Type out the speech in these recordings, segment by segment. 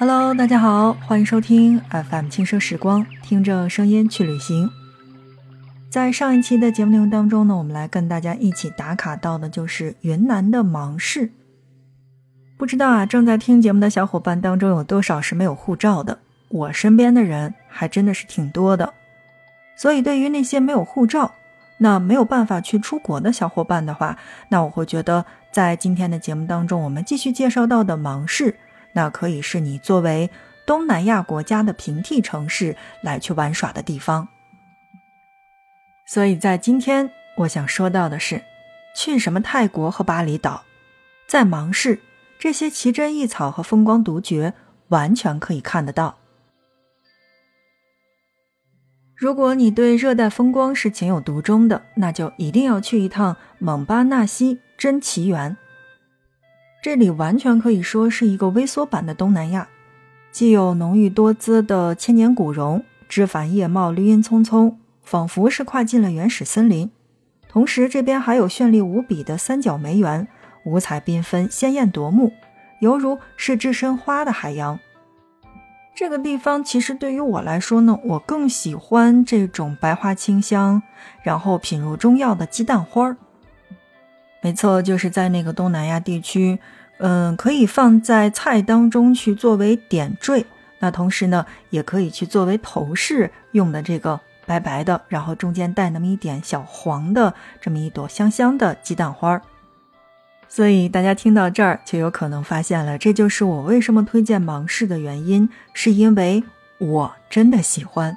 Hello，大家好，欢迎收听 FM 轻奢时光，听着声音去旅行。在上一期的节目内容当中呢，我们来跟大家一起打卡到的就是云南的芒市。不知道啊，正在听节目的小伙伴当中有多少是没有护照的？我身边的人还真的是挺多的。所以，对于那些没有护照，那没有办法去出国的小伙伴的话，那我会觉得，在今天的节目当中，我们继续介绍到的芒市，那可以是你作为东南亚国家的平替城市来去玩耍的地方。所以在今天，我想说到的是，去什么泰国和巴厘岛，在芒市。这些奇珍异草和风光独绝，完全可以看得到。如果你对热带风光是情有独钟的，那就一定要去一趟蒙巴纳西珍奇园。这里完全可以说是一个微缩版的东南亚，既有浓郁多姿的千年古榕，枝繁叶茂，绿荫葱葱，仿佛是跨进了原始森林。同时，这边还有绚丽无比的三角梅园。五彩缤纷，鲜艳夺目，犹如是置身花的海洋。这个地方其实对于我来说呢，我更喜欢这种白花清香，然后品入中药的鸡蛋花儿。没错，就是在那个东南亚地区，嗯，可以放在菜当中去作为点缀。那同时呢，也可以去作为头饰用的这个白白的，然后中间带那么一点小黄的这么一朵香香的鸡蛋花儿。所以大家听到这儿，就有可能发现了，这就是我为什么推荐芒市的原因，是因为我真的喜欢。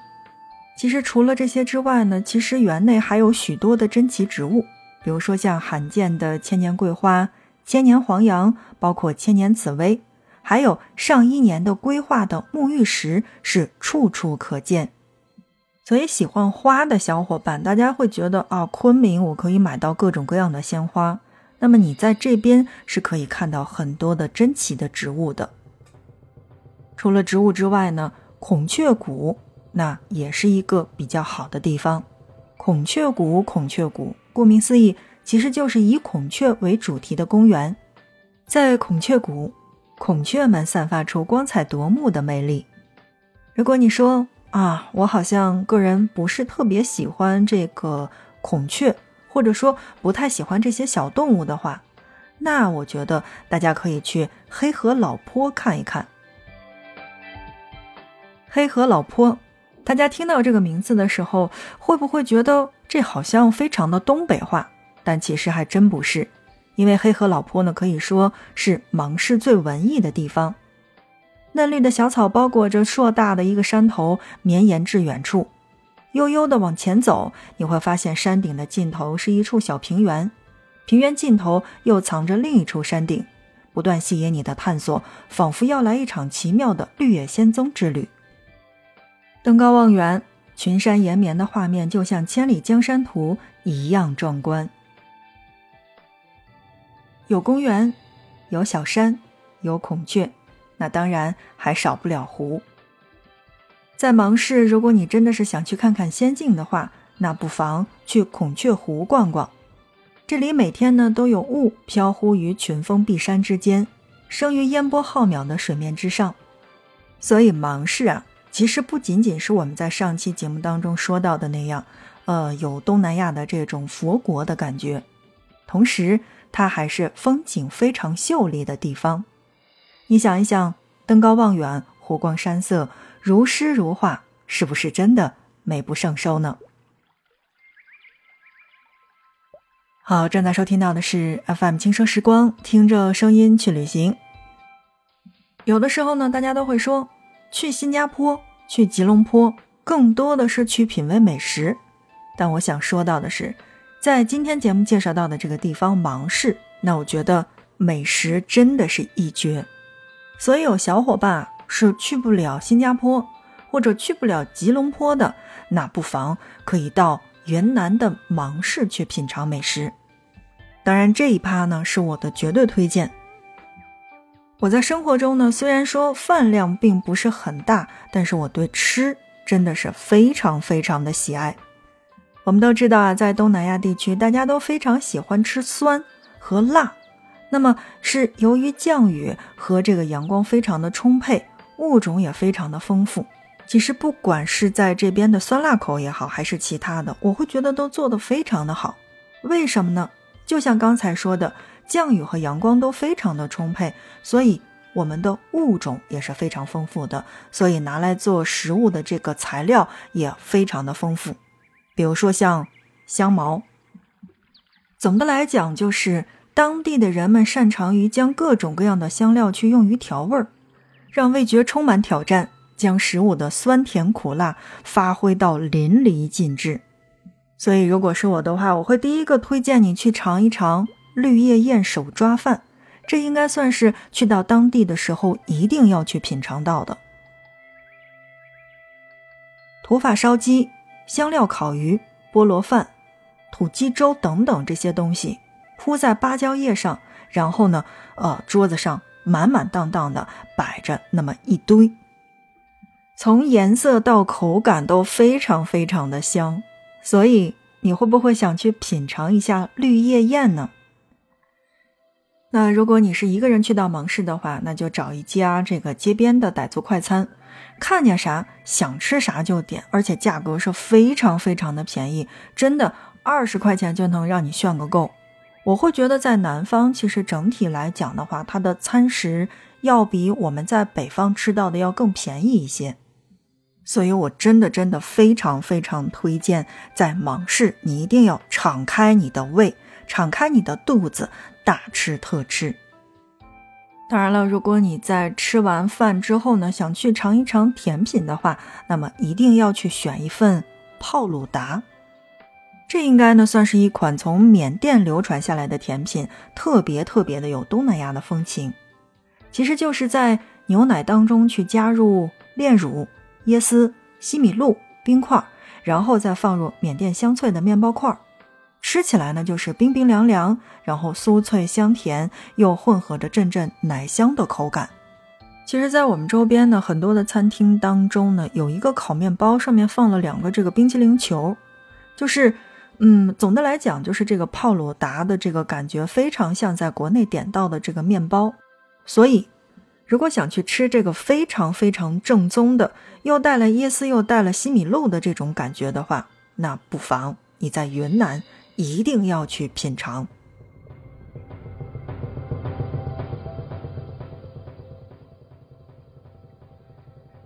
其实除了这些之外呢，其实园内还有许多的珍奇植物，比如说像罕见的千年桂花、千年黄杨，包括千年紫薇，还有上亿年的规划的沐浴石，是处处可见。所以喜欢花的小伙伴，大家会觉得啊，昆明我可以买到各种各样的鲜花。那么你在这边是可以看到很多的珍奇的植物的。除了植物之外呢，孔雀谷那也是一个比较好的地方。孔雀谷，孔雀谷，顾名思义，其实就是以孔雀为主题的公园。在孔雀谷，孔雀们散发出光彩夺目的魅力。如果你说啊，我好像个人不是特别喜欢这个孔雀。或者说不太喜欢这些小动物的话，那我觉得大家可以去黑河老坡看一看。黑河老坡，大家听到这个名字的时候，会不会觉得这好像非常的东北话？但其实还真不是，因为黑河老坡呢，可以说是芒市最文艺的地方。嫩绿的小草包裹着硕大的一个山头，绵延至远处。悠悠地往前走，你会发现山顶的尽头是一处小平原，平原尽头又藏着另一处山顶，不断吸引你的探索，仿佛要来一场奇妙的绿野仙踪之旅。登高望远，群山延绵的画面就像《千里江山图》一样壮观。有公园，有小山，有孔雀，那当然还少不了湖。在芒市，如果你真的是想去看看仙境的话，那不妨去孔雀湖逛逛。这里每天呢都有雾飘忽于群峰碧山之间，生于烟波浩渺的水面之上。所以芒市啊，其实不仅仅是我们在上期节目当中说到的那样，呃，有东南亚的这种佛国的感觉，同时它还是风景非常秀丽的地方。你想一想，登高望远，湖光山色。如诗如画，是不是真的美不胜收呢？好，正在收听到的是 FM 轻奢时光，听着声音去旅行。有的时候呢，大家都会说去新加坡、去吉隆坡，更多的是去品味美食。但我想说到的是，在今天节目介绍到的这个地方芒市，那我觉得美食真的是一绝。所以有小伙伴。是去不了新加坡或者去不了吉隆坡的，那不妨可以到云南的芒市去品尝美食。当然，这一趴呢是我的绝对推荐。我在生活中呢，虽然说饭量并不是很大，但是我对吃真的是非常非常的喜爱。我们都知道啊，在东南亚地区，大家都非常喜欢吃酸和辣。那么是由于降雨和这个阳光非常的充沛。物种也非常的丰富。其实不管是在这边的酸辣口也好，还是其他的，我会觉得都做得非常的好。为什么呢？就像刚才说的，降雨和阳光都非常的充沛，所以我们的物种也是非常丰富的，所以拿来做食物的这个材料也非常的丰富。比如说像香茅。总的来讲，就是当地的人们擅长于将各种各样的香料去用于调味儿，让味觉充满挑战。将食物的酸甜苦辣发挥到淋漓尽致，所以如果是我的话，我会第一个推荐你去尝一尝绿叶宴手抓饭，这应该算是去到当地的时候一定要去品尝到的。土法烧鸡、香料烤鱼、菠萝饭、土鸡粥等等这些东西铺在芭蕉叶上，然后呢，呃，桌子上满满当当的摆着那么一堆。从颜色到口感都非常非常的香，所以你会不会想去品尝一下绿叶宴呢？那如果你是一个人去到芒市的话，那就找一家这个街边的傣族快餐，看见啥想吃啥就点，而且价格是非常非常的便宜，真的二十块钱就能让你炫个够。我会觉得在南方，其实整体来讲的话，它的餐食要比我们在北方吃到的要更便宜一些。所以，我真的真的非常非常推荐，在芒市，你一定要敞开你的胃，敞开你的肚子，大吃特吃。当然了，如果你在吃完饭之后呢，想去尝一尝甜品的话，那么一定要去选一份泡鲁达。这应该呢算是一款从缅甸流传下来的甜品，特别特别的有东南亚的风情。其实就是在牛奶当中去加入炼乳。椰丝、西米露、冰块，然后再放入缅甸香脆的面包块儿，吃起来呢就是冰冰凉凉，然后酥脆香甜，又混合着阵阵奶香的口感。其实，在我们周边呢，很多的餐厅当中呢，有一个烤面包，上面放了两个这个冰淇淋球，就是，嗯，总的来讲，就是这个泡鲁达的这个感觉非常像在国内点到的这个面包，所以。如果想去吃这个非常非常正宗的，又带了椰丝又带了西米露的这种感觉的话，那不妨你在云南一定要去品尝。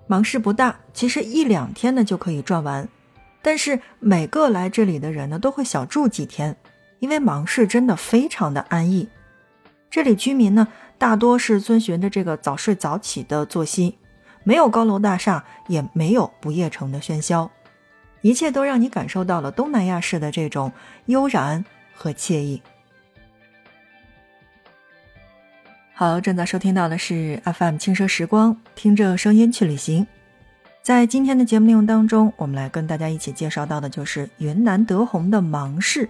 芒市不大，其实一两天呢就可以转完，但是每个来这里的人呢都会小住几天，因为芒市真的非常的安逸，这里居民呢。大多是遵循着这个早睡早起的作息，没有高楼大厦，也没有不夜城的喧嚣，一切都让你感受到了东南亚式的这种悠然和惬意。好，正在收听到的是 FM 轻奢时光，听着声音去旅行。在今天的节目内容当中，我们来跟大家一起介绍到的就是云南德宏的芒市。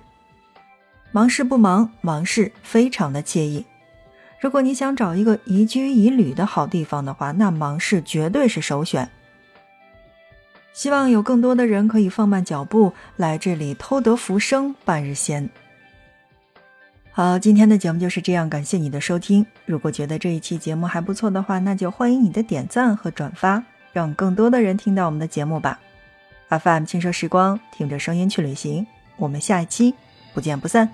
芒市不忙，芒市非常的惬意。如果你想找一个宜居宜旅的好地方的话，那芒市绝对是首选。希望有更多的人可以放慢脚步来这里偷得浮生半日闲。好，今天的节目就是这样，感谢你的收听。如果觉得这一期节目还不错的话，那就欢迎你的点赞和转发，让更多的人听到我们的节目吧。FM 轻奢时光，听着声音去旅行，我们下一期不见不散。